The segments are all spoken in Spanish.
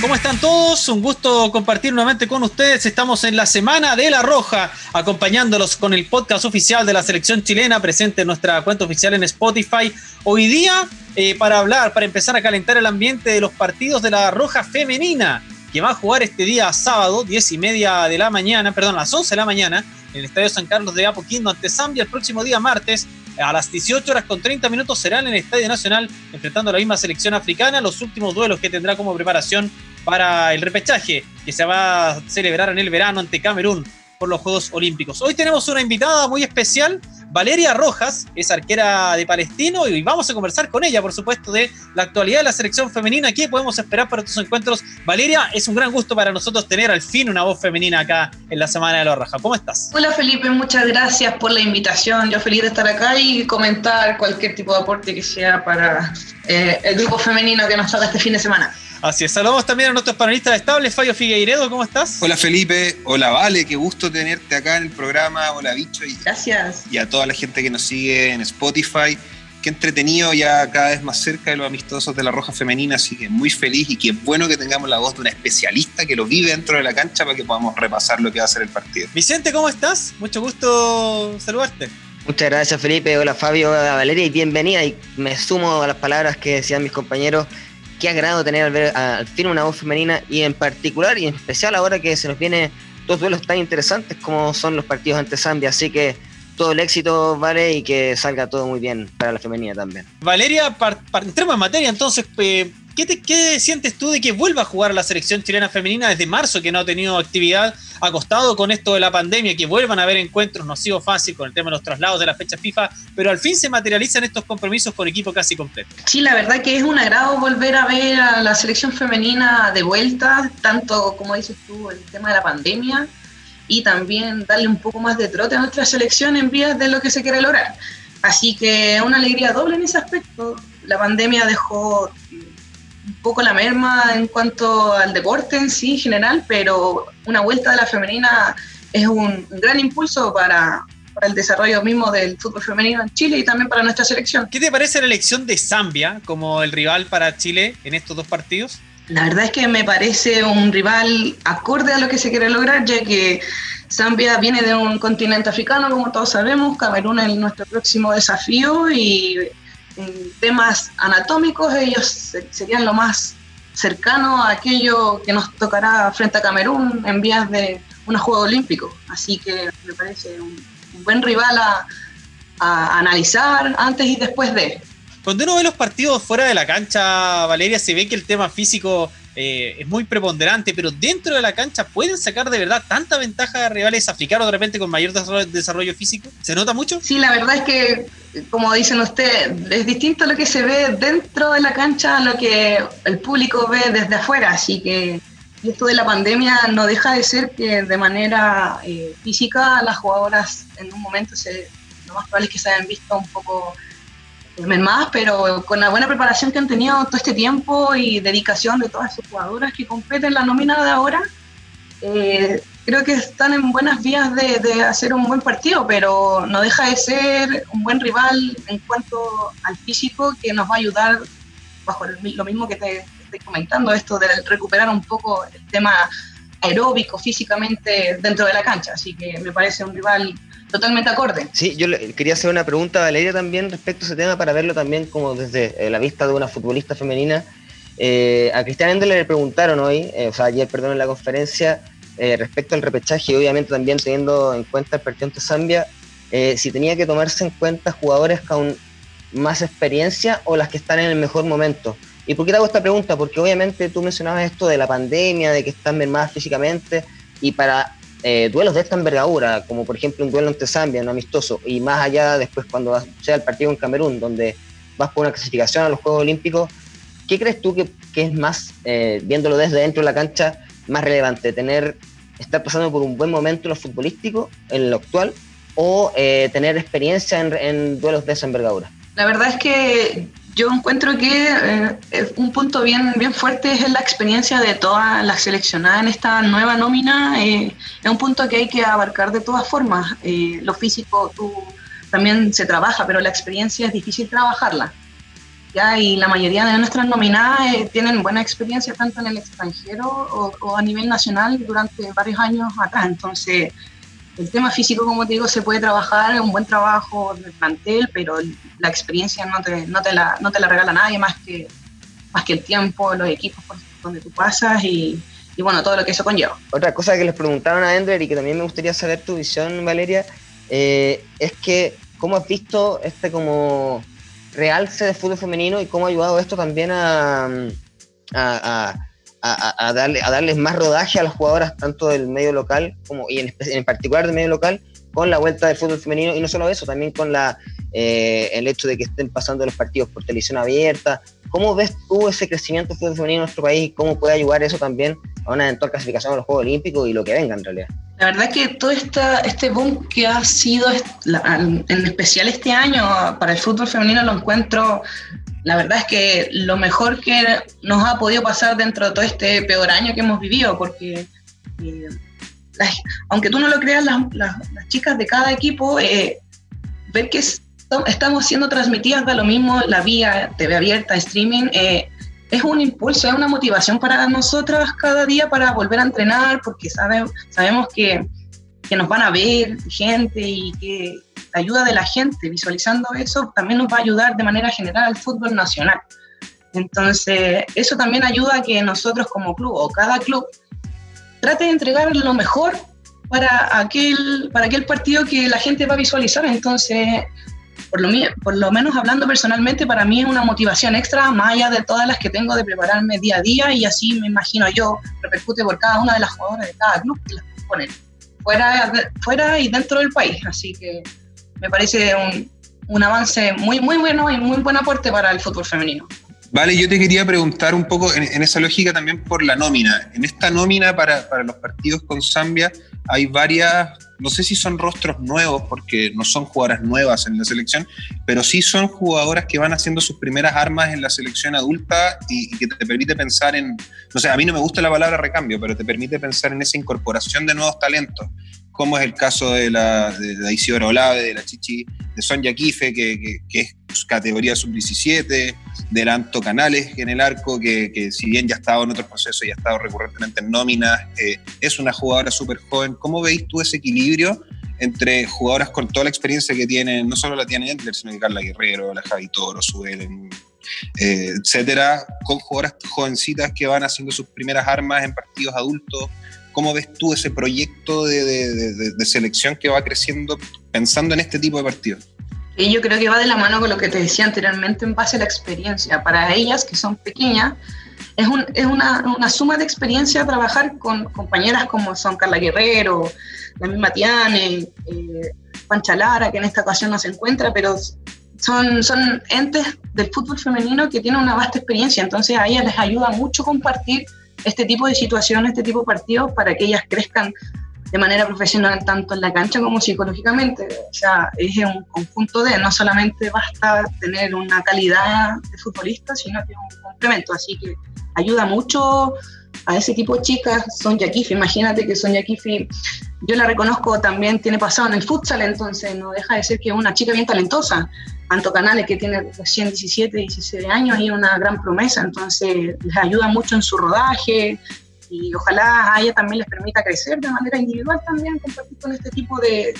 ¿Cómo están todos? Un gusto compartir nuevamente con ustedes. Estamos en la Semana de la Roja, acompañándolos con el podcast oficial de la selección chilena, presente en nuestra cuenta oficial en Spotify. Hoy día, eh, para hablar, para empezar a calentar el ambiente de los partidos de la Roja Femenina, que va a jugar este día sábado, 10 y media de la mañana, perdón, a las 11 de la mañana, en el Estadio San Carlos de Apoquindo ante Zambia el próximo día martes a las 18 horas con 30 minutos serán en el Estadio Nacional enfrentando a la misma selección africana, los últimos duelos que tendrá como preparación para el repechaje que se va a celebrar en el verano ante Camerún por los Juegos Olímpicos. Hoy tenemos una invitada muy especial, Valeria Rojas, es arquera de Palestino y vamos a conversar con ella, por supuesto, de la actualidad de la selección femenina. ¿Qué podemos esperar para estos encuentros? Valeria, es un gran gusto para nosotros tener al fin una voz femenina acá en la Semana de la Roja. ¿Cómo estás? Hola Felipe, muchas gracias por la invitación. Yo feliz de estar acá y comentar cualquier tipo de aporte que sea para eh, el grupo femenino que nos toca este fin de semana. Así es. Saludamos también a nuestros panelistas estables. Fabio Figueiredo, ¿cómo estás? Hola Felipe, hola Vale, qué gusto tenerte acá en el programa. Hola Bicho. Y, Gracias. Y a toda la gente que nos sigue en Spotify. Qué entretenido ya cada vez más cerca de los amistosos de la Roja Femenina, así que muy feliz y qué bueno que tengamos la voz de una especialista que lo vive dentro de la cancha para que podamos repasar lo que va a ser el partido. Vicente, ¿cómo estás? Mucho gusto saludarte. Muchas gracias Felipe, hola Fabio, hola Valeria y bienvenida y me sumo a las palabras que decían mis compañeros qué agrado tener al, ver, al fin una voz femenina y en particular y en especial ahora que se nos vienen dos duelos tan interesantes como son los partidos ante Zambia, así que todo el éxito, vale, y que salga todo muy bien para la femenina también. Valeria, entremos en materia, entonces, eh, ¿qué, te, ¿qué sientes tú de que vuelva a jugar la selección chilena femenina desde marzo, que no ha tenido actividad acostado con esto de la pandemia, que vuelvan a haber encuentros, no ha sido fácil con el tema de los traslados de la fecha FIFA, pero al fin se materializan estos compromisos con equipo casi completo. Sí, la verdad que es un agrado volver a ver a la selección femenina de vuelta, tanto como dices tú, el tema de la pandemia, y también darle un poco más de trote a nuestra selección en vías de lo que se quiere lograr. Así que una alegría doble en ese aspecto. La pandemia dejó un poco la merma en cuanto al deporte en sí en general, pero una vuelta de la femenina es un gran impulso para, para el desarrollo mismo del fútbol femenino en Chile y también para nuestra selección. ¿Qué te parece la elección de Zambia como el rival para Chile en estos dos partidos? La verdad es que me parece un rival acorde a lo que se quiere lograr, ya que Zambia viene de un continente africano, como todos sabemos, Camerún es nuestro próximo desafío y en temas anatómicos ellos serían lo más cercano a aquello que nos tocará frente a Camerún en vías de unos Juegos Olímpicos. Así que me parece un, buen rival a, a analizar antes y después de. Cuando uno ve los partidos fuera de la cancha, Valeria, se ve que el tema físico eh, es muy preponderante, pero dentro de la cancha pueden sacar de verdad tanta ventaja a rivales africanos de repente con mayor desarrollo, físico. ¿Se nota mucho? Sí, la verdad es que, como dicen ustedes, es distinto lo que se ve dentro de la cancha a lo que el público ve desde afuera, así que esto de la pandemia no deja de ser que de manera eh, física las jugadoras en un momento se, lo más probable es que se hayan visto un poco más, pero con la buena preparación que han tenido todo este tiempo y dedicación de todas sus jugadoras que competen la nómina de ahora, eh, creo que están en buenas vías de, hacer un buen partido, pero no deja de ser un buen rival en cuanto al físico que nos va a ayudar bajo lo mismo que te estoy comentando, esto de recuperar un poco el tema aeróbico físicamente dentro de la cancha. Así que me parece un rival totalmente acorde. Sí, yo quería hacer una pregunta a Valeria también respecto a ese tema para verlo también como desde eh, la vista de una futbolista femenina. Eh, a Cristian Endel le preguntaron hoy, eh, o sea, ayer, perdón, en la conferencia, respecto al repechaje obviamente también teniendo en cuenta el partido ante Zambia, si tenía que tomarse en cuenta jugadores con más experiencia o las que están en el mejor momento. ¿Y por qué te hago esta pregunta? Porque obviamente tú mencionabas esto de la pandemia, de que están mermadas físicamente, y para eh, duelos de esta envergadura, como por ejemplo un duelo ante Zambia, un amistoso, y más allá después cuando sea el partido en Camerún, donde vas por una clasificación a los Juegos Olímpicos, ¿qué crees tú que, es más, eh, viéndolo desde dentro de la cancha, más relevante? ¿Tener, estar pasando por un buen momento en lo futbolístico, en lo actual, o eh, tener experiencia en, en duelos de esa envergadura? La verdad es que yo encuentro que eh, un punto bien, bien fuerte es la experiencia de todas las seleccionadas en esta nueva nómina. Eh, es un punto que hay que abarcar de todas formas. Eh, lo físico tú, también se trabaja, pero la experiencia es difícil trabajarla. ya y la mayoría de nuestras nominadas eh, tienen buena experiencia tanto en el extranjero o, a nivel nacional durante varios años atrás. Entonces, el tema físico, como te digo, se puede trabajar, un buen trabajo de plantel, pero la experiencia no te, no te, la, no te la regala nadie más que, más que el tiempo, los equipos por donde tú pasas y, y bueno, todo lo que eso conlleva. Otra cosa que les preguntaron a Ender y que también me gustaría saber tu visión, Valeria, eh, es que cómo has visto este como realce de fútbol femenino y cómo ha ayudado esto también a, a, a, darle, a darles más rodaje a las jugadoras, tanto del medio local como y en, en particular del medio local, con la vuelta del fútbol femenino y no solo eso, también con la, eh, el hecho de que estén pasando los partidos por televisión abierta. ¿Cómo ves tú ese crecimiento del fútbol femenino en nuestro país y cómo puede ayudar eso también a una eventual clasificación a los Juegos Olímpicos y lo que venga en realidad? La verdad que todo esta, este boom que ha sido en especial este año para el fútbol femenino lo encuentro, la verdad es que lo mejor que nos ha podido pasar dentro de todo este peor año que hemos vivido, porque eh, aunque tú no lo creas, las, chicas de cada equipo, eh, ver que estamos siendo transmitidas de lo mismo, la vía TV abierta, streaming, eh, es un impulso, es una motivación para nosotras cada día para volver a entrenar, porque sabemos que nos van a ver gente y que la ayuda de la gente visualizando eso también nos va a ayudar de manera general al fútbol nacional. Entonces, eso también ayuda a que nosotros como club o cada club trate de entregar lo mejor para aquel, para aquel partido que la gente va a visualizar. Entonces, por lo, por lo menos hablando personalmente, para mí es una motivación extra, más allá de todas las que tengo de prepararme día a día, y así me imagino yo, repercute por cada una de las jugadoras de cada club que las ponen, fuera, fuera y dentro del país. Así que me parece un, un avance muy, muy bueno y muy buen aporte para el fútbol femenino. Vale, yo te quería preguntar un poco en, esa lógica también por la nómina. En esta nómina para, para, los partidos con Zambia hay varias, no sé si son rostros nuevos porque no son jugadoras nuevas en la selección, pero sí son jugadoras que van haciendo sus primeras armas en la selección adulta y, que te permite pensar en, no sé, a mí no me gusta la palabra recambio, pero te permite pensar en esa incorporación de nuevos talentos como es el caso de la, de Olave, de la Chichi, de Sonja Kife, que, es categoría sub-17, del Anto Canales en el arco, que, si bien ya ha estado en otros procesos y ha estado recurrentemente en nóminas, eh, es una jugadora súper joven. ¿Cómo veis tú ese equilibrio entre jugadoras con toda la experiencia que tienen, no solo la Tiana Endler, sino que Carla Guerrero, la Javi Toro, Suelen, eh, etcétera, con jugadoras jovencitas que van haciendo sus primeras armas en partidos adultos? ¿Cómo ves tú ese proyecto de, selección que va creciendo pensando en este tipo de partidos? Y yo creo que va de la mano con lo que te decía anteriormente en base a la experiencia. Para ellas, que son pequeñas, es, una, suma de experiencia trabajar con compañeras como son Carla Guerrero, la misma Tiane, eh, Pancha Lara, que en esta ocasión no se encuentra, pero son, son entes del fútbol femenino que tienen una vasta experiencia, entonces a ellas les ayuda mucho compartir este tipo de situaciones, este tipo de partidos, para que ellas crezcan de manera profesional tanto en la cancha como psicológicamente. O sea, es un conjunto de, no solamente basta tener una calidad de futbolista, sino que es un complemento. Así que ayuda mucho a ese tipo de chicas. Son Kifi, imagínate que Son Kifi, yo la reconozco también, tiene pasado en el futsal, entonces no deja de ser que es una chica bien talentosa. Anto Canales, que tiene recién 17, 16 años y una gran promesa, entonces les ayuda mucho en su rodaje y ojalá a ella también les permita crecer de manera individual también, compartir con este tipo de,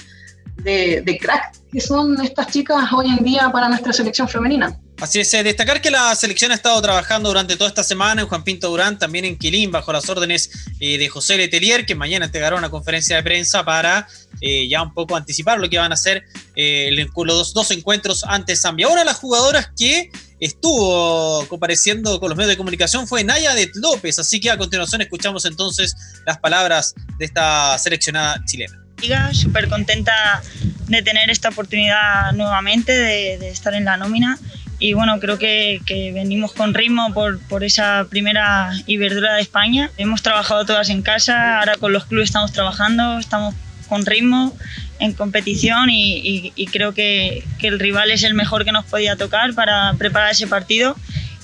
de, crack que son estas chicas hoy en día para nuestra selección femenina. Así es, eh, destacar que la selección ha estado trabajando durante toda esta semana en Juan Pinto Durán, también en Quilín, bajo las órdenes eh, de José Letelier, que mañana entregará una conferencia de prensa para eh, ya un poco anticipar lo que van a hacer los dos, encuentros ante Zambia. De las jugadoras que estuvo compareciendo con los medios de comunicación fue Naya de López, así que a continuación escuchamos entonces las palabras de esta seleccionada chilena. Súper contenta de tener esta oportunidad nuevamente de estar en la nómina y bueno, creo que, que venimos con ritmo por, por, esa primera Iberdura de España. Hemos trabajado todas en casa, ahora con los clubes estamos trabajando, estamos con ritmo en competición y, y, creo que, que, el rival es el mejor que nos podía tocar para preparar ese partido.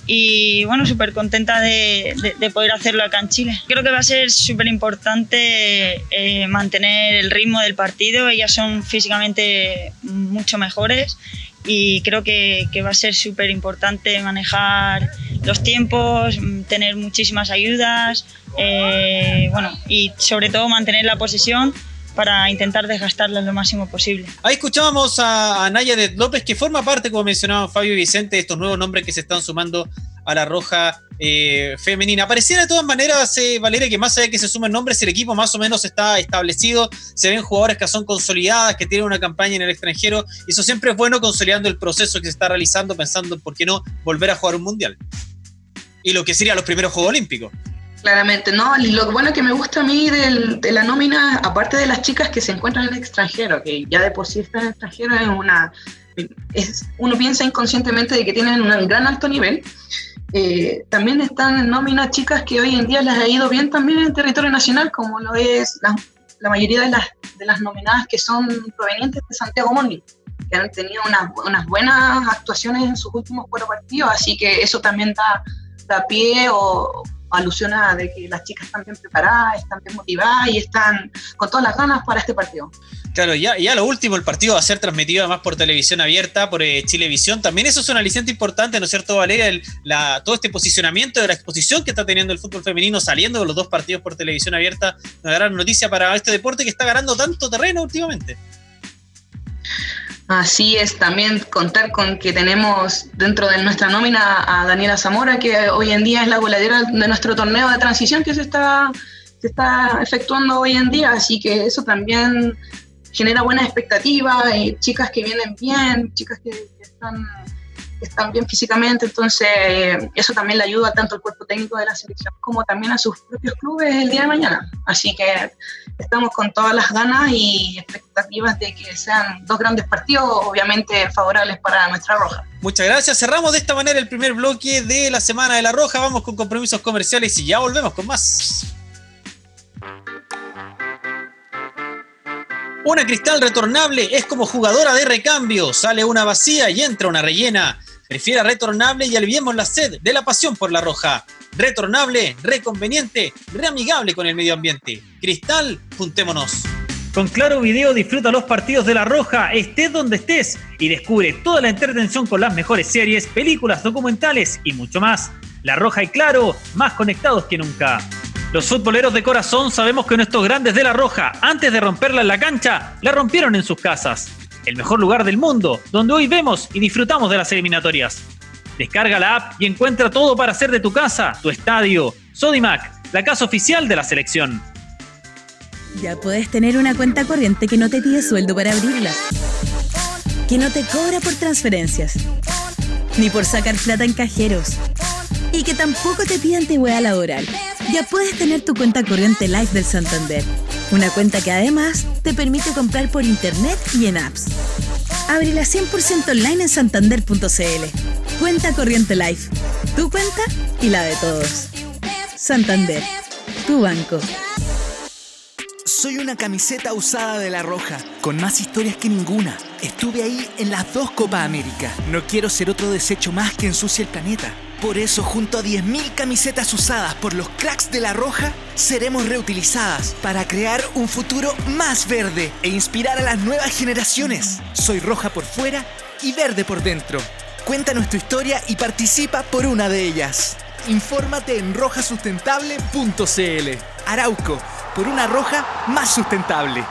Y bueno, súper contenta de, de, poder hacerlo acá en Chile. Creo que va a ser súper importante eh, mantener el ritmo del partido. Ellas son físicamente mucho mejores y creo que, que va a ser súper importante manejar los tiempos, tener muchísimas ayudas, eh, bueno, y sobre todo mantener la posesión para intentar desgastarla lo máximo posible. Ahí escuchábamos a, a Naya de López, que forma parte, como mencionaban Fabio y Vicente, de estos nuevos nombres que se están sumando a la roja eh, femenina. Pareciera de todas maneras, eh, Valeria, que más allá de que se sumen nombres, el equipo más o menos está establecido. Se ven jugadores que son consolidadas, que tienen una campaña en el extranjero. Y eso siempre es bueno consolidando el proceso que se está realizando, pensando en por qué no volver a jugar un mundial. Y lo que sería los primeros Juegos Olímpicos. Claramente, ¿no? Lo bueno que me gusta a mí del- de la nómina, aparte de las chicas que se encuentran en el extranjero, que ya de por sí en el extranjero, es una. Uno piensa inconscientemente de que tienen un gran alto nivel. Eh, también están en nómina chicas que hoy en día les ha ido bien también en el territorio nacional, como lo es la, mayoría de las, nominadas que son provenientes de Santiago Morning, que han tenido unas, unas buenas actuaciones en sus últimos cuatro partidos, así que eso también da, da pie o alusiona de que las chicas están bien preparadas, están bien motivadas y están con todas las ganas para este partido. Claro, ya, ya lo último, el partido va a ser transmitido además por televisión abierta, por eh, Chilevisión. También eso es un aliciente importante, ¿no es cierto, Valeria? Todo este posicionamiento de la exposición que está teniendo el fútbol femenino saliendo de los dos partidos por televisión abierta, una gran noticia para este deporte que está ganando tanto terreno últimamente. Así es, también contar con que tenemos dentro de nuestra nómina a Daniela Zamora, que hoy en día es la goleadora de nuestro torneo de transición que se está, se está efectuando hoy en día, así que eso también genera buenas expectativas, y chicas que vienen bien, chicas que, que están, están bien físicamente, entonces eh, eso también le ayuda tanto al cuerpo técnico de la selección como también a sus propios clubes el día de mañana. Así que estamos con todas las ganas y expectativas de que sean dos grandes partidos, obviamente favorables para nuestra roja. Muchas gracias. Cerramos de esta manera el primer bloque de la Semana de la Roja. Vamos con compromisos comerciales y ya volvemos con más. Una cristal retornable es como jugadora de recambio. Sale una vacía y entra una rellena. Prefiera retornable y aliviemos la sed de la pasión por la roja. Retornable, reconveniente, reamigable con el medio ambiente. Cristal, juntémonos. Con Claro Video disfruta los partidos de La Roja, estés donde estés, y descubre toda la entretención con las mejores series, películas, documentales y mucho más. La Roja y Claro, más conectados que nunca. Los futboleros de corazón sabemos que nuestros grandes de La Roja, antes de romperla en la cancha, la rompieron en sus casas. El mejor lugar del mundo, donde hoy vemos y disfrutamos de las eliminatorias. Descarga la app y encuentra todo para hacer de tu casa, tu estadio. Sodimac, la casa oficial de la selección. Ya puedes tener una cuenta corriente que no te pide sueldo para abrirla. Que no te cobra por transferencias. Ni por sacar plata en cajeros. Y que tampoco te pide antigüedad laboral. Ya puedes tener tu cuenta corriente Live del Santander. Una cuenta que además te permite comprar por internet y en apps. Ábrela 100% online en santander.cl. Cuenta corriente Live. Tu cuenta y la de todos. Santander. Tu banco. Soy una camiseta usada de La Roja, con más historias que ninguna. Estuve ahí en las dos Copa América. No quiero ser otro desecho más que ensucie el planeta. Por eso, junto a 10.000 camisetas usadas por los cracks de La Roja, seremos reutilizadas para crear un futuro más verde e inspirar a las nuevas generaciones. Soy roja por fuera y verde por dentro. Cuéntanos tu historia y participa por una de ellas. Infórmate en rojasustentable.cl. Arauco, por una roja más sustentable.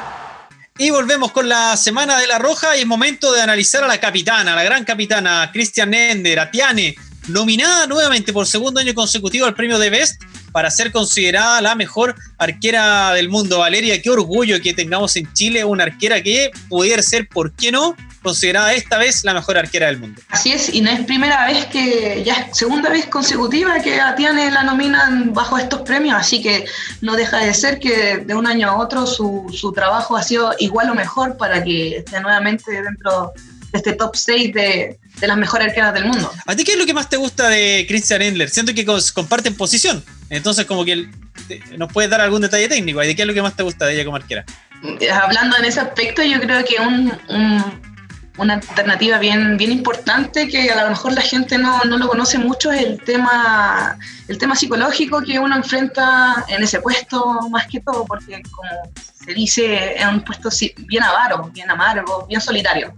Y volvemos con la semana de la Roja y es momento de analizar a la capitana, la gran capitana Christian Nender, Tiane, nominada nuevamente por segundo año consecutivo al premio de Best para ser considerada la mejor arquera del mundo. Valeria, qué orgullo que tengamos en Chile una arquera que pudiera ser, ¿por qué no?, considerada esta vez la mejor arquera del mundo. Así es, y no es primera vez que, ya es segunda vez consecutiva que a Tiane la nominan bajo estos premios, así que no deja de ser que de un año a otro su, su trabajo ha sido igual o mejor para que esté nuevamente dentro de este top 6 de, de las mejores arqueras del mundo. ¿A ti qué es lo que más te gusta de Christian Endler? Siento que comparten posición, entonces como que nos puedes dar algún detalle técnico. ¿De qué es lo que más te gusta de ella como arquera? Hablando en ese aspecto, yo creo que un, un- una alternativa bien, bien importante que a lo mejor la gente no, no lo conoce mucho es el tema, el tema psicológico que uno enfrenta en ese puesto más que todo, porque como se dice, es un puesto bien avaro, bien amargo, bien solitario.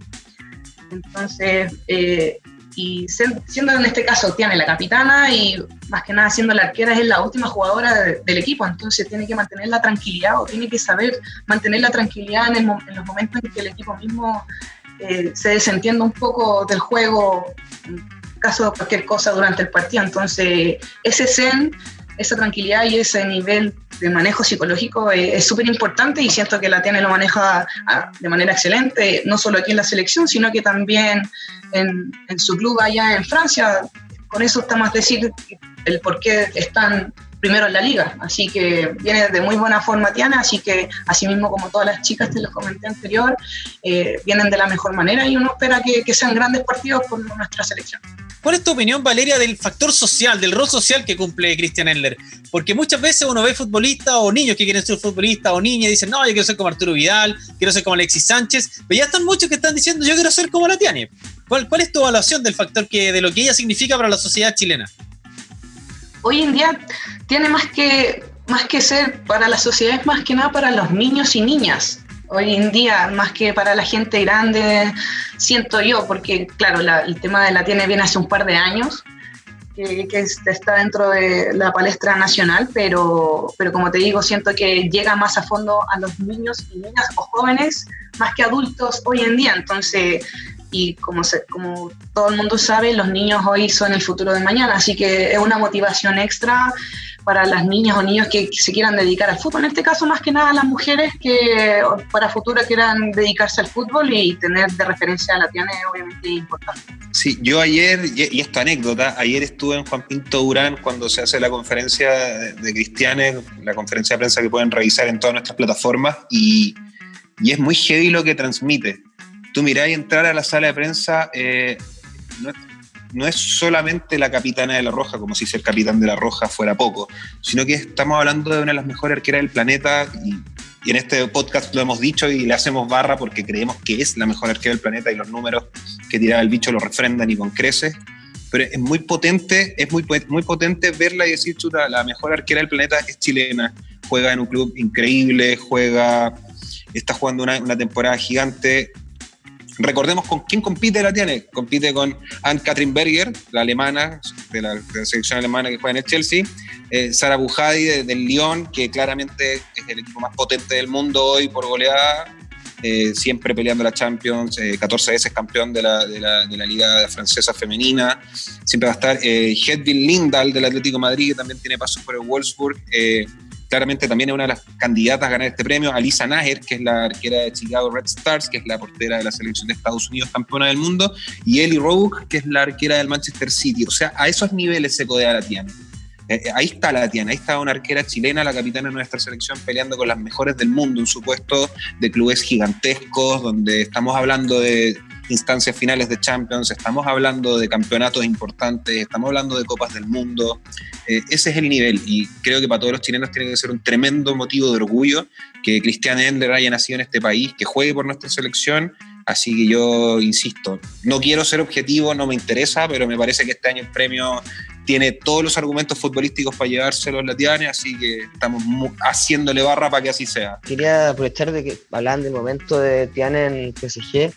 Entonces, eh, y siendo en este caso tiene la capitana y más que nada siendo la arquera es la última jugadora del equipo, entonces tiene que mantener la tranquilidad o tiene que saber mantener la tranquilidad en, los momentos en que el equipo mismo eh, se desentienda un poco del juego en caso de cualquier cosa durante el partido. Entonces, ese zen esa tranquilidad y ese nivel de manejo psicológico es súper importante y siento que la tiene lo maneja ah, de manera excelente, no solo aquí en la selección, sino que también en, su club allá en Francia. Con eso estamos a decir el por qué están primero en la liga. Así que viene de muy buena forma Tiana, así que así mismo como todas las chicas te lo comenté anterior, eh, vienen de la mejor manera y uno espera que, sean grandes partidos por nuestra selección. ¿Cuál es tu opinión, Valeria, del factor social, del rol social que cumple Christian Endler? Porque muchas veces uno ve futbolistas o niños que quieren ser futbolistas o niñas y dicen, no, yo quiero ser como Arturo Vidal, quiero ser como Alexis Sánchez, pero ya están muchos que están diciendo, yo quiero ser como la Tiane. ¿Cuál, ¿Cuál es tu evaluación del factor que, de lo que ella significa para la sociedad chilena? Hoy en día tiene más que, más que ser para la sociedad, más que nada para los niños y niñas hoy en día, más que para la gente grande, siento yo, porque claro, el tema de la tiene viene hace un par de años, que, está dentro de la palestra nacional, pero, pero como te digo, siento que llega más a fondo a los niños y niñas o jóvenes más que adultos hoy en día. Entonces, y como, se, como todo el mundo sabe, los niños hoy son el futuro de mañana, así que es una motivación extra para las niñas o niños que, se quieran dedicar al fútbol. En este caso, más que nada, las mujeres que para futuro quieran dedicarse al fútbol y tener de referencia a la Tiana es obviamente importante. Sí, yo ayer, y esta anécdota, ayer estuve en Juan Pinto Durán cuando se hace la conferencia de Cristianes, la conferencia de prensa que pueden revisar en todas nuestras plataformas, y, y es muy heavy lo que transmite. Tú mirás y entrar a la sala de prensa, eh, no es solamente la capitana de la Roja, como si ser capitán de la Roja fuera poco, sino que estamos hablando de una de las mejores arqueras del planeta y, en este podcast lo hemos dicho y le hacemos barra porque creemos que es la mejor arquera del planeta y los números que tiraba el bicho lo refrendan y con creces. Pero es muy potente, es muy, muy potente verla y decir, chuta, la mejor arquera del planeta es chilena, juega en un club increíble, juega, está jugando una, una temporada gigante, Recordemos con quién compite la tiene. Compite con Anne-Katrin Berger, la alemana, de la, selección alemana que juega en el Chelsea. Eh, Sara Bujadi del Lyon, que claramente es el equipo más potente del mundo hoy por goleada. Eh, siempre peleando la Champions, 14 eh, veces campeón de la, de, la, de la, Liga Francesa Femenina. Siempre va a estar Hedvig Lindahl del Atlético Madrid, que también tiene pasos por el Wolfsburg claramente también es una de las candidatas a ganar este premio, Alisa Naher, que es la arquera de Chicago Red Stars, que es la portera de la selección de Estados Unidos, campeona del mundo, y Ellie Rogue, que es la arquera del Manchester City. O sea, a esos niveles se codea la Tiana. Eh, eh, ahí está la Tiana, ahí está una arquera chilena, la capitana de nuestra selección, peleando con las mejores del mundo, un supuesto de clubes gigantescos, donde estamos hablando de instancias finales de Champions, estamos hablando de campeonatos importantes, estamos hablando de Copas del Mundo. Eh, ese es el nivel y creo que para todos los chilenos tiene que ser un tremendo motivo de orgullo que Cristian Endler haya nacido en este país, que juegue por nuestra selección. Así que yo insisto, no quiero ser objetivo, no me interesa, pero me parece que este año el premio tiene todos los argumentos futbolísticos para llevárselo a Tiane, así que estamos haciéndole barra para que así sea. Quería aprovechar de que del momento de Tiane en PSG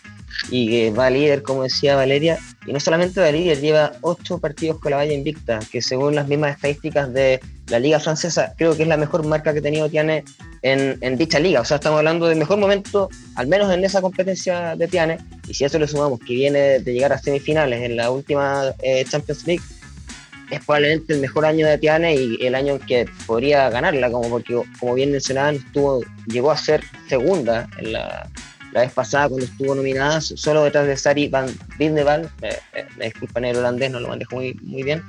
y que va líder, como decía Valeria, y no solamente va líder, lleva ocho partidos con la valla invicta, que según las mismas estadísticas de la liga francesa, creo que es la mejor marca que ha tenido Tiane en, en, dicha liga, o sea, estamos hablando del mejor momento, al menos en esa competencia de Tiane, y si a eso le sumamos que viene de llegar a semifinales en la última eh, Champions League, es probablemente el mejor año de Tiane y el año en que podría ganarla, como porque, como bien mencionaban, estuvo, llegó a ser segunda en la, la vez pasada cuando estuvo nominada, solo detrás de Sari Van Vindeval, me disculpan el holandés, no lo manejo muy, muy bien.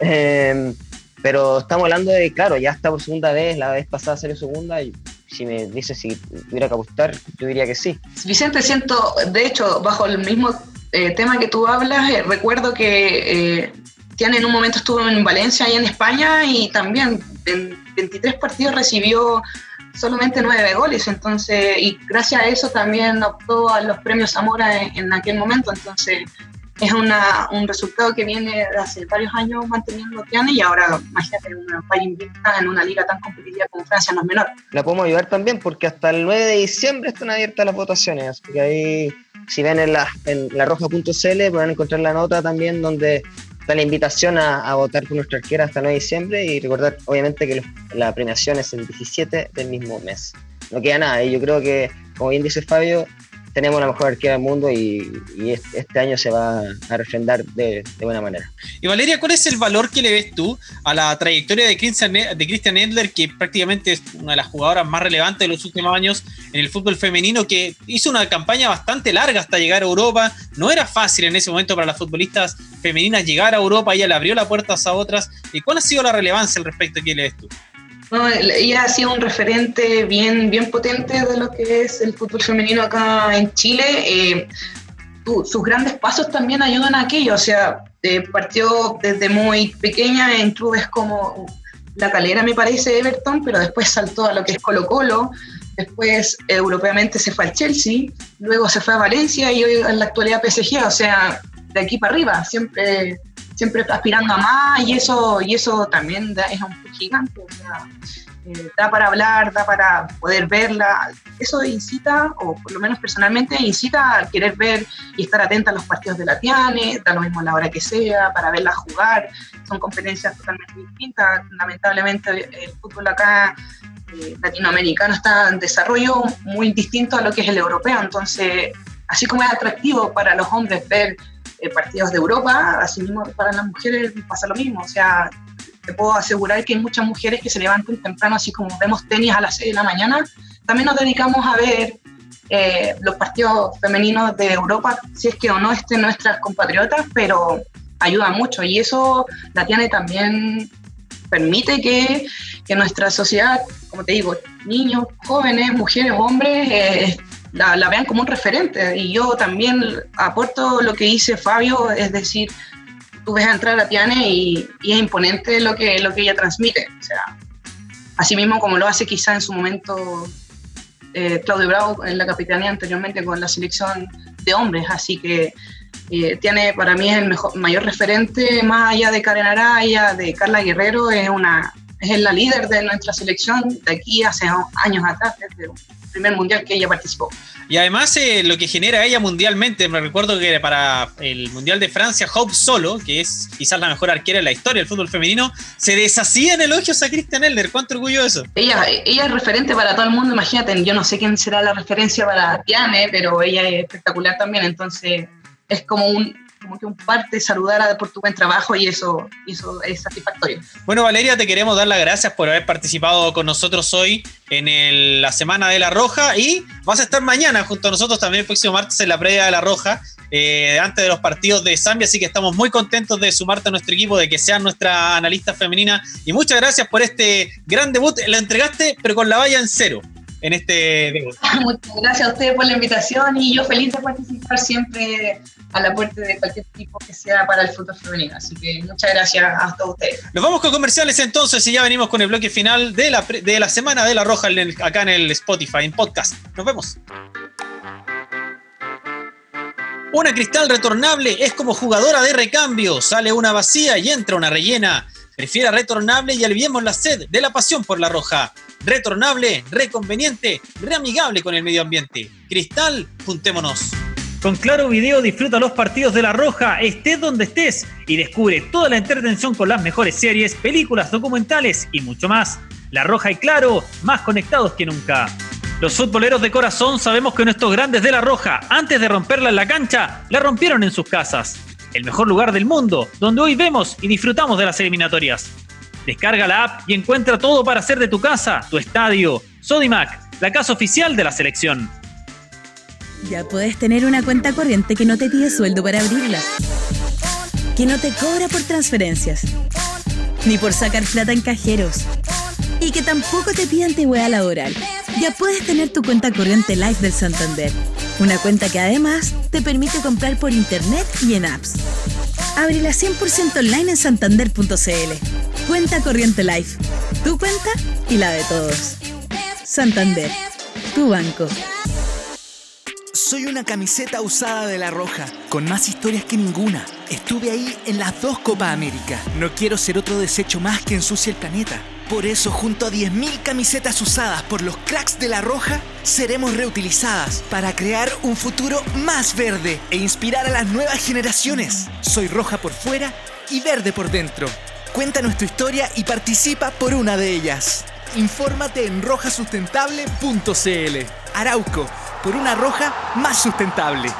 Em, pero estamos hablando de, claro, ya está por segunda vez, la vez pasada salió segunda, y si me dices si tuviera que apostar, yo diría que sí. Vicente, siento, de hecho, bajo el mismo eh, tema que tú hablas, eh, recuerdo que Tiane en un momento estuvo en Valencia y en España y también en 23 partidos recibió solamente nueve goles, entonces, y gracias a eso también optó a los premios Zamora en, aquel momento, entonces es una, un resultado que viene de hace varios años manteniendo Tiane y ahora, imagínate, una en una liga tan competitiva como Francia no es menor. La podemos ayudar también porque hasta el 9 de diciembre están abiertas las votaciones, así que ahí, si ven en la, en la roja.cl, pueden encontrar la nota también donde está la invitación a, votar por nuestra arquera hasta el 9 de diciembre y recordar, obviamente, que la premiación es el 17 del mismo mes. No queda nada, y yo creo que, como bien dice Fabio, tenemos la mejor arquera del mundo y, este año se va a refrendar de, buena manera. Y Valeria, ¿cuál es el valor que le ves tú a la trayectoria de Christian, de Christian Edler, que prácticamente es una de las jugadoras más relevantes de los últimos años en el fútbol femenino, que hizo una campaña bastante larga hasta llegar a Europa? No era fácil en ese momento para las futbolistas femeninas llegar a Europa, ella le abrió las puertas a otras. ¿Y cuál ha sido la relevancia al respecto que le ves tú? Ella ha sido un referente bien, bien potente de lo que es el fútbol femenino acá en Chile. Eh, sus grandes pasos también ayudan a aquello, o sea, eh, partió desde muy pequeña en clubes como La Calera, me parece, Everton, pero después saltó a lo que es Colo Colo, después europeamente se fue al Chelsea, luego se fue a Valencia y hoy en la actualidad PSG, o sea, de aquí para arriba, siempre siempre aspirando a más y eso, y eso también es un gigante. Eh, da para hablar, da para poder verla. Eso incita, o por lo menos personalmente, incita a querer ver y estar atenta a los partidos de la Tiane, da lo mismo a la hora que sea, para verla jugar. Son competencias totalmente distintas. Lamentablemente el fútbol acá eh, latinoamericano está en desarrollo muy distinto a lo que es el europeo. Entonces, así como es atractivo para los hombres ver eh, partidos de Europa, así mismo para las mujeres pasa lo mismo. O sea, te puedo asegurar que hay muchas mujeres que se levantan temprano, así como vemos tenis a las 6 de la mañana, también nos dedicamos a ver eh, los partidos femeninos de Europa, si es que o no estén nuestras compatriotas, pero ayuda mucho y eso la tiene también permite que, que, nuestra sociedad, como te digo, niños, jóvenes, mujeres, hombres, eh, la, vean como un referente. Y yo también aporto lo que dice Fabio, es decir, tú ves a entrar a Tiane y, es imponente lo que, lo que ella transmite. O sea, así mismo como lo hace quizá en su momento eh, Claudio Bravo en la capitanía anteriormente con la selección de hombres. Así que eh, Tiane para mí es el mejor, mayor referente, más allá de Karen Araya, de Carla Guerrero, es una es la líder de nuestra selección de aquí hace años atrás, desde el primer mundial que ella participó. Y además eh, lo que genera ella mundialmente, me recuerdo que para el Mundial de Francia, Hope Solo, que es quizás la mejor arquera en la historia del fútbol femenino, se deshacía en elogios a Christian Elder. ¿Cuánto orgullo eso? Ella, ella es referente para todo el mundo, imagínate, yo no sé quién será la referencia para Tiane, pero ella es espectacular también, entonces es como un, como que un parte saludar por tu buen trabajo y eso, eso es satisfactorio. Bueno, Valeria, te queremos dar las gracias por haber participado con nosotros hoy en la Semana de la Roja y vas a estar mañana junto a nosotros también el próximo martes en la previa de la Roja. Eh, antes de los partidos de Zambia, así que estamos muy contentos de sumarte a nuestro equipo, de que seas nuestra analista femenina y muchas gracias por este gran debut. Lo entregaste, pero con la valla en cero en este Muchas gracias a ustedes por la invitación y yo feliz de participar siempre a la puerta de cualquier tipo que sea para el fútbol femenino. Así que muchas gracias a todos ustedes. Nos vamos con comerciales entonces y ya venimos con el bloque final de la, de la semana de la Roja acá en el Spotify, en podcast. Nos vemos. Una cristal retornable es como jugadora de recambio. Sale una vacía y entra una rellena. Prefiera retornable y aliviemos la sed de la pasión por la roja retornable, reconveniente, reamigable con el medio ambiente. Cristal, juntémonos. Con Claro Video disfruta los partidos de La Roja, estés donde estés, y descubre toda la entretención con las mejores series, películas, documentales y mucho más. La Roja y Claro, más conectados que nunca. Los futboleros de corazón sabemos que nuestros grandes de La Roja, antes de romperla en la cancha, la rompieron en sus casas. El mejor lugar del mundo, donde hoy vemos y disfrutamos de las eliminatorias. Descarga la app y encuentra todo para hacer de tu casa, tu estadio. Sodimac, la casa oficial de la selección. Ya puedes tener una cuenta corriente que no te pide sueldo para abrirla. Que no te cobra por transferencias. Ni por sacar plata en cajeros. Y que tampoco te pide antigüedad laboral. Ya puedes tener tu cuenta corriente Live del Santander. Una cuenta que además te permite comprar por internet y en apps. Ábrela 100% online en santander.cl. Cuenta Corriente Life. Tu cuenta y la de todos. Santander. Tu banco. Soy una camiseta usada de la Roja, con más historias que ninguna. Estuve ahí en las dos Copa América. No quiero ser otro desecho más que ensucie el planeta. Por eso, junto a 10.000 camisetas usadas por los cracks de la Roja, seremos reutilizadas para crear un futuro más verde e inspirar a las nuevas generaciones. Soy roja por fuera y verde por dentro. Cuéntanos tu historia y participa por una de ellas. Infórmate en rojasustentable.cl. Arauco, por una roja más sustentable.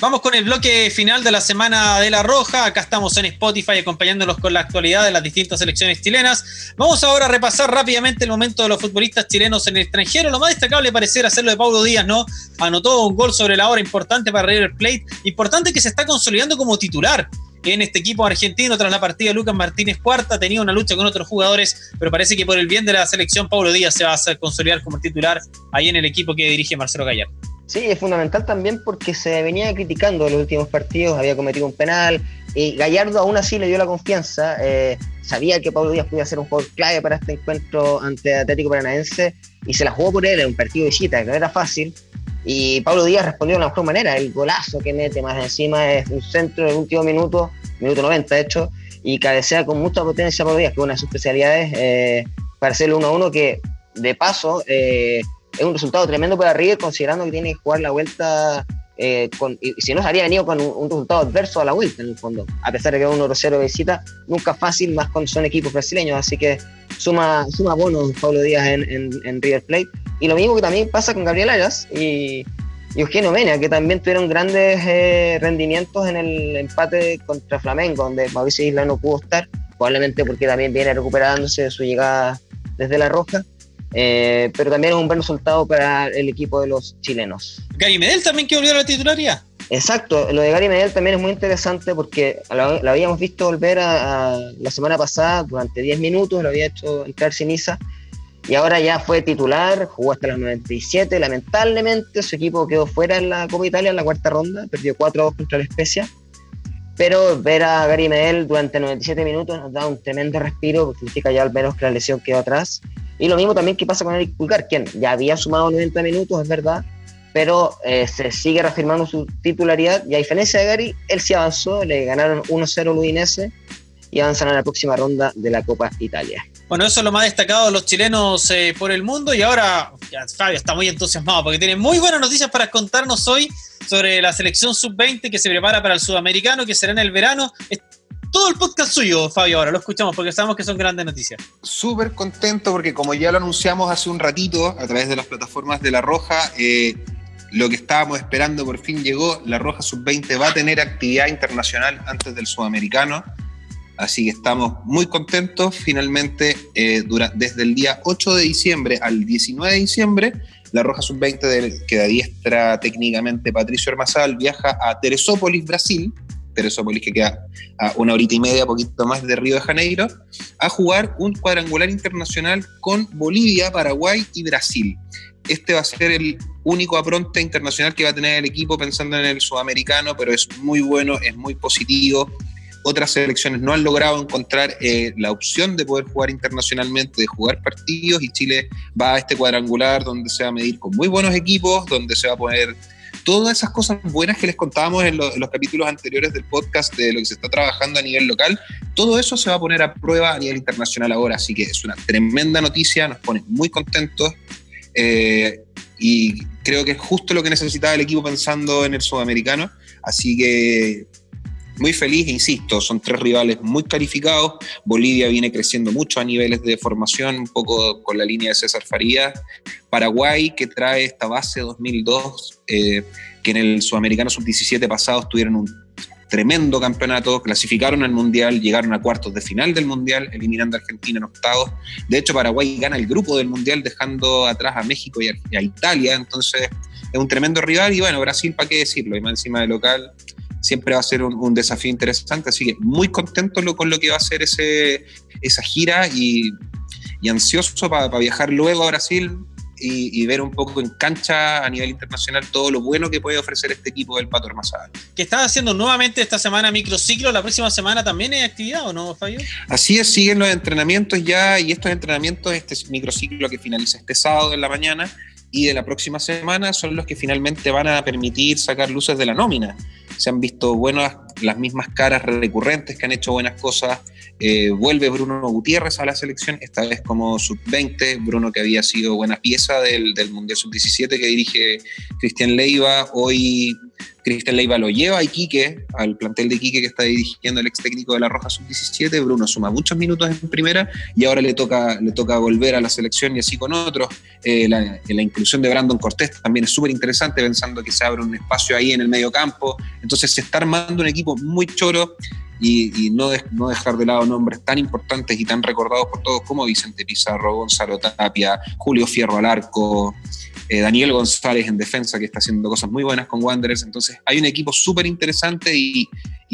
Vamos con el bloque final de la Semana de la Roja. Acá estamos en Spotify acompañándolos con la actualidad de las distintas selecciones chilenas. Vamos ahora a repasar rápidamente el momento de los futbolistas chilenos en el extranjero. Lo más destacable parece hacerlo de Paulo Díaz, ¿no? Anotó un gol sobre la hora importante para River Plate. Importante que se está consolidando como titular en este equipo argentino tras la partida de Lucas Martínez Cuarta. Tenía una lucha con otros jugadores, pero parece que por el bien de la selección, Paulo Díaz se va a consolidar como titular ahí en el equipo que dirige Marcelo Gallardo. Sí, es fundamental también porque se venía criticando en los últimos partidos, había cometido un penal, y Gallardo aún así le dio la confianza, eh, sabía que Pablo Díaz podía ser un jugador clave para este encuentro ante Atlético Paranaense y se la jugó por él en un partido de que no era fácil, y Pablo Díaz respondió de la mejor manera, el golazo que mete más encima es un centro del último minuto, minuto 90 de hecho, y cabecea con mucha potencia Pablo Díaz, que es una de sus especialidades, eh, para hacer el 1-1 que de paso... Eh, es un resultado tremendo para River, considerando que tiene que jugar la vuelta. Eh, con, y si no, se habría venido con un, resultado adverso a la vuelta, en el fondo. A pesar de que es un 1-0 de visita, nunca fácil, más cuando son equipos brasileños. Así que suma, suma bonos Pablo Díaz en, River Plate. Y lo mismo que también pasa con Gabriel Ayas y, Eugenio Mena, que también tuvieron grandes eh, rendimientos en el empate contra Flamengo, donde Mauricio Isla no pudo estar, probablemente porque también viene recuperándose de su llegada desde La Roja. Eh, pero también es un buen resultado para el equipo de los chilenos. Gary Medel también que volvió a la titularidad. Exacto, lo de Gary Medel también es muy interesante porque lo, habíamos visto volver a, la semana pasada durante 10 minutos, lo había hecho entrar Sinisa y ahora ya fue titular, jugó hasta los 97. Lamentablemente su equipo quedó fuera en la Copa Italia en la cuarta ronda, perdió 4-2 contra la Especia. Pero ver a Gary Medel durante 97 minutos nos da un tremendo respiro, porque significa ya al menos que la lesión quedó atrás y lo mismo también que pasa con Eric Pulgar, quien ya había sumado 90 minutos, es verdad, pero eh, se sigue reafirmando su titularidad. Y a diferencia de Gary, él sí avanzó, le ganaron 1-0 al Udinese y avanzan a la próxima ronda de la Copa Italia. Bueno, eso es lo más destacado de los chilenos eh, por el mundo. Y ahora Fabio está muy entusiasmado porque tiene muy buenas noticias para contarnos hoy sobre la selección sub-20 que se prepara para el sudamericano, que será en el verano todo el podcast suyo, Fabio, ahora lo escuchamos porque sabemos que son grandes noticias. Súper contento porque como ya lo anunciamos hace un ratito a través de las plataformas de La Roja, eh, lo que estábamos esperando por fin llegó. La Roja Sub-20 va a tener actividad internacional antes del Sudamericano. Así que estamos muy contentos. Finalmente, eh, desde el día 8 de diciembre al 19 de diciembre, la Roja Sub-20 que diestra técnicamente Patricio Hermazal viaja a Teresópolis, Brasil, Teresópolis, que queda a una horita y media, poquito más de Río de Janeiro, a jugar un cuadrangular internacional con Bolivia, Paraguay y Brasil. Este va a ser el único apronte internacional que va a tener el equipo pensando en el sudamericano, pero es muy bueno, es muy positivo. Otras selecciones no han logrado encontrar eh, la opción de poder jugar internacionalmente, de jugar partidos, y Chile va a este cuadrangular donde se va a medir con muy buenos equipos, donde se va a poder todas esas cosas buenas que les contábamos en, los capítulos anteriores del podcast de lo que se está trabajando a nivel local, todo eso se va a poner a prueba a nivel internacional ahora, así que es una tremenda noticia, nos pone muy contentos eh, y creo que es justo lo que necesitaba el equipo pensando en el sudamericano, así que muy feliz, insisto, son tres rivales muy calificados. Bolivia viene creciendo mucho a niveles de formación, un poco con la línea de César Farías. Paraguay, que trae esta base 2002, eh, que en el Sudamericano Sub-17 pasado tuvieron un tremendo campeonato, clasificaron al Mundial, llegaron a cuartos de final del Mundial, eliminando a Argentina en octavos. De hecho, Paraguay gana el grupo del Mundial, dejando atrás a México y a, Italia. Entonces, es un tremendo rival. Y bueno, Brasil, ¿para qué decirlo? Y más encima de local, siempre va a ser un, desafío interesante, así que muy contento con lo que va a ser ese, esa gira y, ansioso para viajar luego a Brasil y, ver un poco en cancha a nivel internacional todo lo bueno que puede ofrecer este equipo del Pato Hermazada. Que está haciendo nuevamente esta semana microciclo, la próxima semana también hay actividad, ¿o no, Fabio? Así es, siguen los entrenamientos ya y estos entrenamientos, este microciclo que finaliza este sábado en la mañana, y de la próxima semana son los que finalmente van a permitir sacar luces de la nómina. Se han visto buenas, las mismas caras recurrentes que han hecho buenas cosas. Eh, vuelve Bruno Gutiérrez a la selección, esta vez como sub-20, Bruno que había sido buena pieza del, del Mundial sub-17 que dirige Cristian Leiva, hoy Cristian Leiva lo lleva a Iquique, al plantel de Iquique que está dirigiendo el ex técnico de la Roja Sub-17. Bruno suma muchos minutos en primera y ahora le toca, le toca volver a la selección y así con otros. Eh, la, la, inclusión de Brandon Cortés también es súper interesante, pensando que se abre un espacio ahí en el medio campo. Entonces se está armando un equipo muy choro y, no, no, dejar de lado nombres tan importantes y tan recordados por todos como Vicente Pizarro, Gonzalo Tapia, Julio Fierro al arco. Eh, Daniel González en defensa, que está haciendo cosas muy buenas con Wanderers. Entonces, hay un equipo súper interesante y,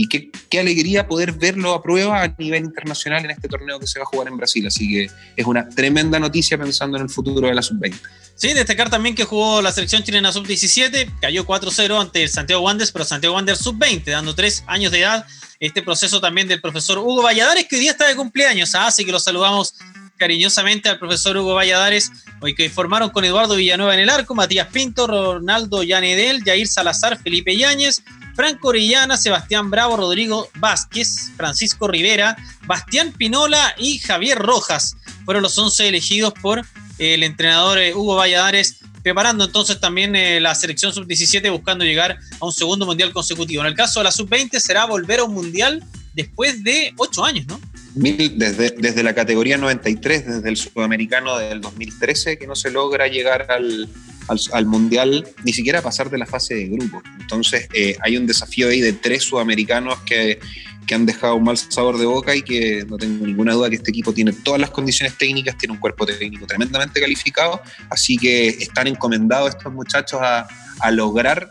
qué, alegría poder verlo a prueba a nivel internacional en este torneo que se va a jugar en Brasil. Así que es una tremenda noticia pensando en el futuro de la sub-20. Sí, destacar también que jugó la selección chilena sub-17, cayó 4-0 ante el Santiago Wanderers, pero Santiago Wanderers sub-20, dando tres años de edad. Este proceso también del profesor Hugo Valladares, que hoy día está de cumpleaños, ¿ah? así que lo saludamos cariñosamente al profesor Hugo Valladares, hoy que formaron con Eduardo Villanueva en el arco, Matías Pinto, Ronaldo Yanedel, Jair Salazar, Felipe Yáñez, Franco Orellana, Sebastián Bravo, Rodrigo Vázquez, Francisco Rivera, Bastián Pinola y Javier Rojas. Fueron los 11 elegidos por el entrenador Hugo Valladares, preparando entonces también eh, la selección sub-17 buscando llegar a un segundo mundial consecutivo. En el caso de la sub-20 será volver a un mundial después de ocho años, ¿no? Desde, desde la categoría 93, desde el sudamericano del 2013, que no se logra llegar al, al, al mundial, ni siquiera pasar de la fase de grupo. Entonces eh, hay un desafío ahí de tres sudamericanos que, que han dejado un mal sabor de boca y que no tengo ninguna duda que este equipo tiene todas las condiciones técnicas, tiene un cuerpo técnico tremendamente calificado, así que están encomendados estos muchachos a lograr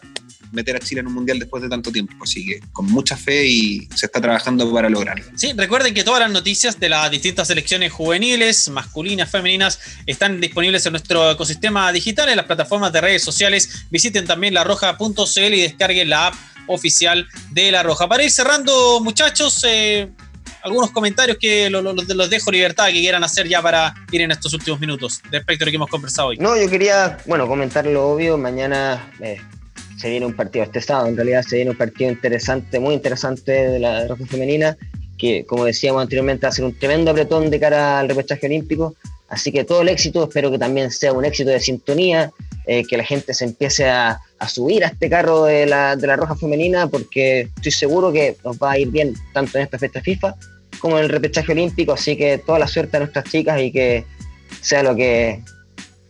meter a Chile en un mundial después de tanto tiempo. Así que con mucha fe y se está trabajando para lograrlo. Sí, recuerden que todas las noticias de las distintas selecciones juveniles, masculinas, femeninas, están disponibles en nuestro ecosistema digital, en las plataformas de redes sociales. Visiten también larroja.cl y descarguen la app oficial de La Roja. Para ir cerrando, muchachos, eh, algunos comentarios que los, los, los, dejo libertad que quieran hacer ya para ir en estos últimos minutos respecto a lo que hemos conversado hoy. No, yo quería, bueno, comentar lo obvio. Mañana eh, se viene un partido este sábado, en realidad se viene un partido interesante, muy interesante de la Roja Femenina, que como decíamos anteriormente va a ser un tremendo apretón de cara al repechaje olímpico, así que todo el éxito, espero que también sea un éxito de sintonía, eh, que la gente se empiece a, a, subir a este carro de la, de la Roja Femenina, porque estoy seguro que nos va a ir bien tanto en esta fecha FIFA como en el repechaje olímpico, así que toda la suerte a nuestras chicas y que sea lo que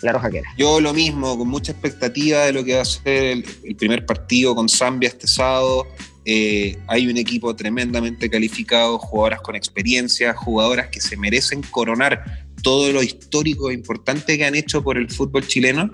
la Roja. Yo lo mismo, con mucha expectativa de lo que va a ser el, el primer partido con Zambia este sábado. Eh, hay un equipo tremendamente calificado, jugadoras con experiencia, jugadoras que se merecen coronar todo lo histórico e importante que han hecho por el fútbol chileno.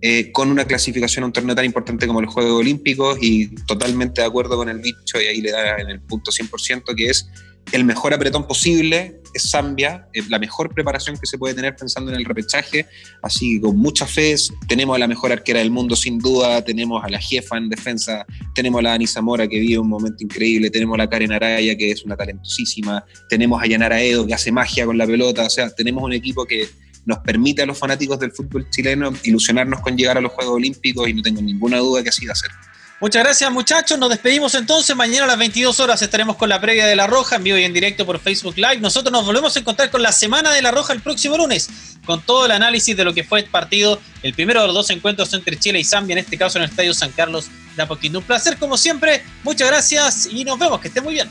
Eh, con una clasificación a un torneo tan importante como los Juegos Olímpicos y totalmente de acuerdo con el bicho y ahí le da en el punto 100% que es el mejor apretón posible es Zambia, la mejor preparación que se puede tener pensando en el repechaje, así que con mucha fe tenemos a la mejor arquera del mundo sin duda, tenemos a la jefa en defensa, tenemos a la Dani Zamora que vive un momento increíble, tenemos a la Karen Araya que es una talentosísima, tenemos a Yanara Edo que hace magia con la pelota, o sea, tenemos un equipo que nos permite a los fanáticos del fútbol chileno ilusionarnos con llegar a los Juegos Olímpicos y no tengo ninguna duda que así va a ser. Muchas gracias muchachos, nos despedimos entonces, mañana a las 22 horas estaremos con la previa de La Roja en vivo y en directo por Facebook Live. Nosotros nos volvemos a encontrar con la Semana de La Roja el próximo lunes, con todo el análisis de lo que fue el partido, el primero de los dos encuentros entre Chile y Zambia, en este caso en el Estadio San Carlos de Apoquindo. Un placer como siempre, muchas gracias y nos vemos, que estén muy bien.